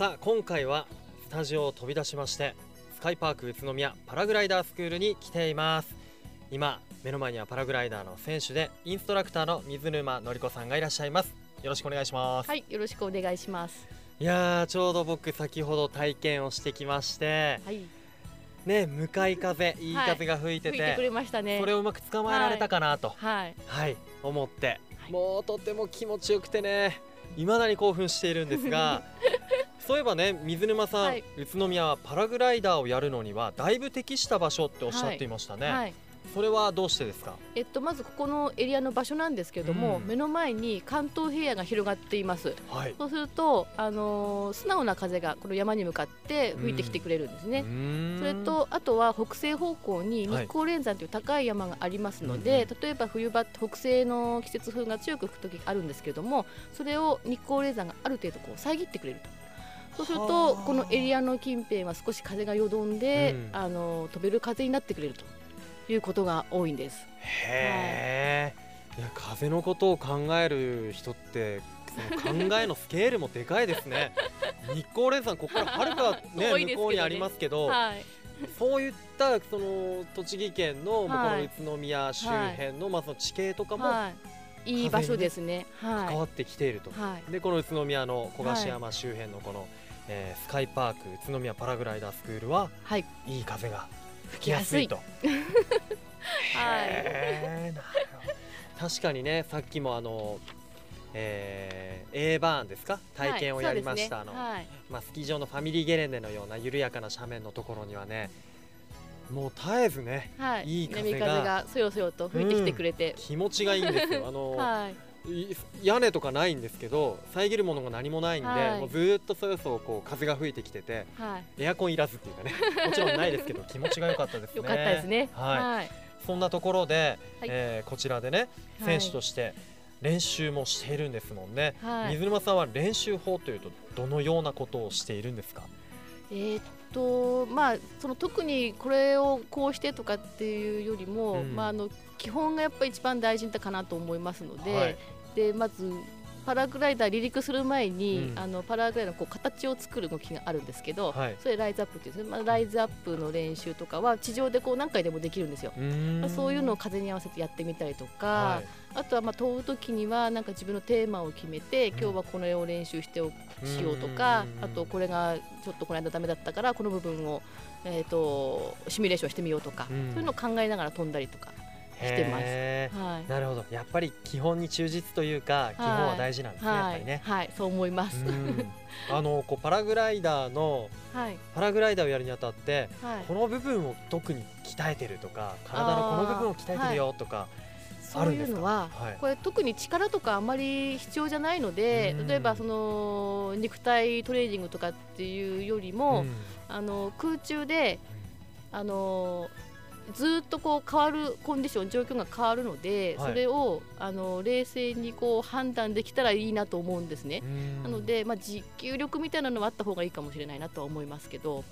さあ今回はスタジオを飛び出しましてスカイパーク宇都宮パラグライダースクールに来ています。今目の前にはパラグライダーの選手でインストラクターの水沼のり子さんがいらっしゃいます。よろしくお願いします。はい、よろしくお願いします。いやーちょうど僕先ほど体験をしてきましてはい、ね向かい風いい風が吹いてて,、吹いてくれね。それをうまく捕まえられたかなとはい、はい、思って、はい。もうとても気持ちよくてね未だに興奮しているんですが そういえばね水沼さん、はい。宇都宮はパラグライダーをやるのにはだいぶ適した場所っておっしゃっていましたね、はい、それはどうしてですか？えっとまずここのエリアの場所なんですけれども、うん。目の前に関東平野が広がっています。はい。そうするとあのー素直な風がこの山に向かって吹いてきてくれるんですね。それとあとは北西方向に日光連山という高い山がありますので、は例えば冬場北西の季節風が強く吹く時があるんですけれどもそれを日光連山がある程度こう遮ってくれると。そうするはとあこのエリアの近辺は少し風がよどんで、うん。あの飛べる風になってくれるということが多いんです。へえ、いや風のことを考える人ってその考えのスケールもでかいですね。日光連山ここからはるか、ね ね。向こうにありますけど、はい、そういったその栃木県の、この宇都宮周辺の、まあその地形とかもはい、いい場所ですね。はい、関わってきていると、はい、でこの宇都宮の小菓山周辺のこの、えースカイパーク宇都宮パラグライダースクールははい、いい風が吹きやすいと。はい、確かにねさっきもあの、えー、A バーンですか？体験をやりました、はいそうですね。あのはい。まあ、スキー場のファミリーゲレンデのような緩やかな斜面のところにはねもう絶えずねはい、いい風がそよそよと吹いてきてくれて、気持ちがいいんですよ。あの、はい、い屋根とかないんですけど遮るものが何もないんで、はい。もうずーっとそよそよこう風が吹いてきててはい、エアコンいらずっていうかね。もちろんないですけど気持ちが良かったですね。よかったですね。はい。はい、そんなところで、はい。えーこちらでねはい。選手として練習もしているんですもんね、はい。水沼さんは練習法というとどのようなことをしているんですか？えーっとまあその特にこれをこうしてとかっていうよりも、うん。まああの基本がやっぱり一番大事かなと思いますので、はい。でまずパラグライダー離陸する前に、うん。あのパラグライダーのこう形を作る動きがあるんですけど、はい。それライズアップっていうんですね、まあ、ライズアップの練習とかは地上でこう何回でもできるんですよ。まあそういうのを風に合わせてやってみたりとか、はあとはまあ飛ぶ時にはなんか自分のテーマを決めて、うん。今日はこれを練習しておしようとかうん。あとこれがちょっとこの間ダメだったからこの部分を、えー、とシミュレーションしてみようとか、うん。そういうのを考えながら飛んだりとかしてます。はい。なるほど。やっぱり基本に忠実というか、基本は大事なんですね、やっはい、ぱりね。はい、そう思います。うん。あのこうパラグライダーのはい、パラグライダーをやるにあたってはい、この部分を特に鍛えてるとか体のこの部分を鍛えてるよとか、そういうのは、はい。これ特に力とかあまり必要じゃないので、うん。例えばその肉体トレーニングとかっていうよりも、うん。あの空中であのずっとこう変わるコンディション状況が変わるので、はい。それをあの冷静にこう判断できたらいいなと思うんですね。うん。なので、まあ、持久力みたいなのはあった方がいいかもしれないなとは思いますけど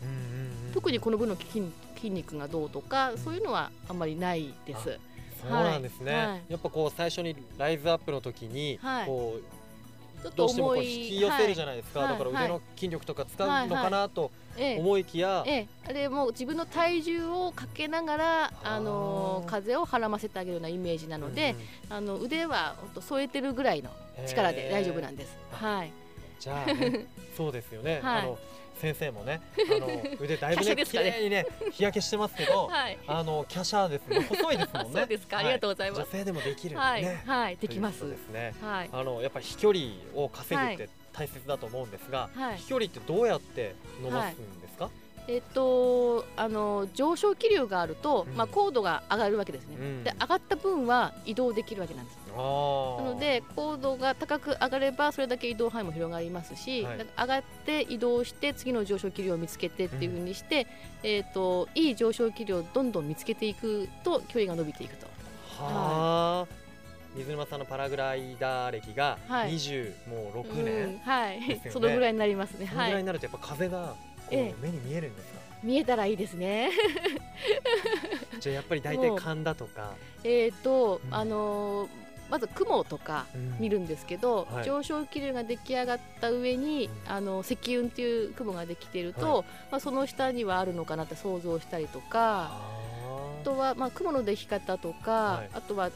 特にこの分の筋筋肉がどうとかそういうのはあんまりないです。そうなんですね、はい。やっぱこう最初にライズアップの時に、はい。こうちょっとどうしてもこう引き寄せるじゃないですか、はい。だから腕の筋力とか使うのかなとええ思いきや、ええ、あれもう自分の体重をかけながらあの風をはらませてあげるようなイメージなので、うんあの腕はほんと添えてるぐらいの力で大丈夫なんです。へはい。じゃあ、ね、そうですよね、はい。あの先生もねあの 腕だいぶね綺麗にね日焼けしてますけど、はい。あの華奢ですね。細いですもんね。そうですか。ありがとうございます。は女性でもできるんではい、ね、はい、できます。ですね。はい。あのやっぱり飛距離を稼ぐって大切だと思うんですが、はい。飛距離ってどうやって伸ばすんですか、えっと、あの上昇気流があると、うん。まあ高度が上がるわけですね。うん。で、上がった分は移動できるわけなんです。なので高度が高く上がればそれだけ移動範囲も広がりますし、はい。上がって移動して次の上昇気流を見つけてっていうふうにして、えっといい上昇気流をどんどん見つけていくと距離が伸びていくと。はあ、水沼さんのパラグライダー歴がはい。20、もう6うん年、はい、そのぐらいになりますね。そのぐらいはい、になるとやっぱ風が目に見えるんですか、見えたらいいですね。じゃあやっぱり大体勘だとか。えっと、うん。あのーまず雲とか見るんですけど、はい。上昇気流が出来上がった上に、うん。あの積雲っていう雲ができていると、はまあ、その下にはあるのかなって想像したりとかああとは、まあ、雲の出来方とか、はい。あとは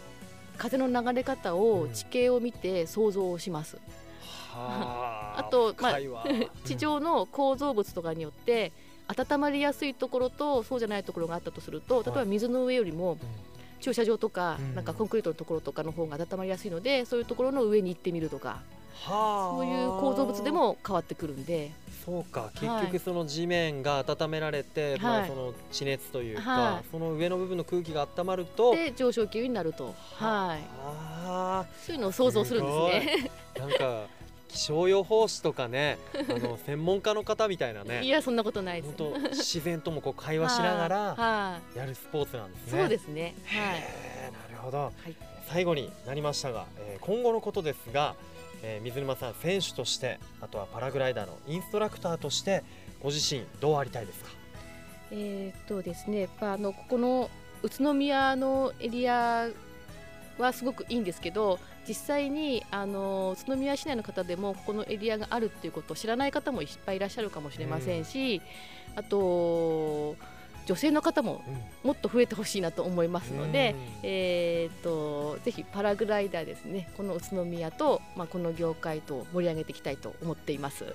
風の流れ方をうん地形を見て想像をします。はあとまあ 地上の構造物とかによって温まりやすいところとそうじゃないところがあったとすると例えば水の上よりもうん。駐車場とかうん。なんかコンクリートのところとかの方が温まりやすいのでそういうところの上に行ってみるとか。はあそういう構造物でも変わってくるんで。そうか。結はい。局その地面が温められて、まあ、はいその地熱というか、はい。その上の部分の空気が温まると。で上昇気流になると、はい、あそういうのを想像するんですね。ーなんか気象予報士とかね あの専門家の方みたいなね。いやそんなことないです。本当自然ともこう会話しながらはい、やるスポーツなんですね。そうですね。はい。なるほど、い最後になりましたが、えー今後のことですが、えー水沼さん選手としてあとはパラグライダーのインストラクターとしてご自身どうありたいですか？えーっとですね、まああのここの宇都宮のエリアはすごくいいんですけど、実際にあの宇都宮市内の方でもここのエリアがあるっていうことを知らない方もいっぱいいらっしゃるかもしれませんし、あと女性の方ももっと増えてほしいなと思いますので、えーっとぜひパラグライダーですね、この宇都宮とまあこの業界と盛り上げていきたいと思っています。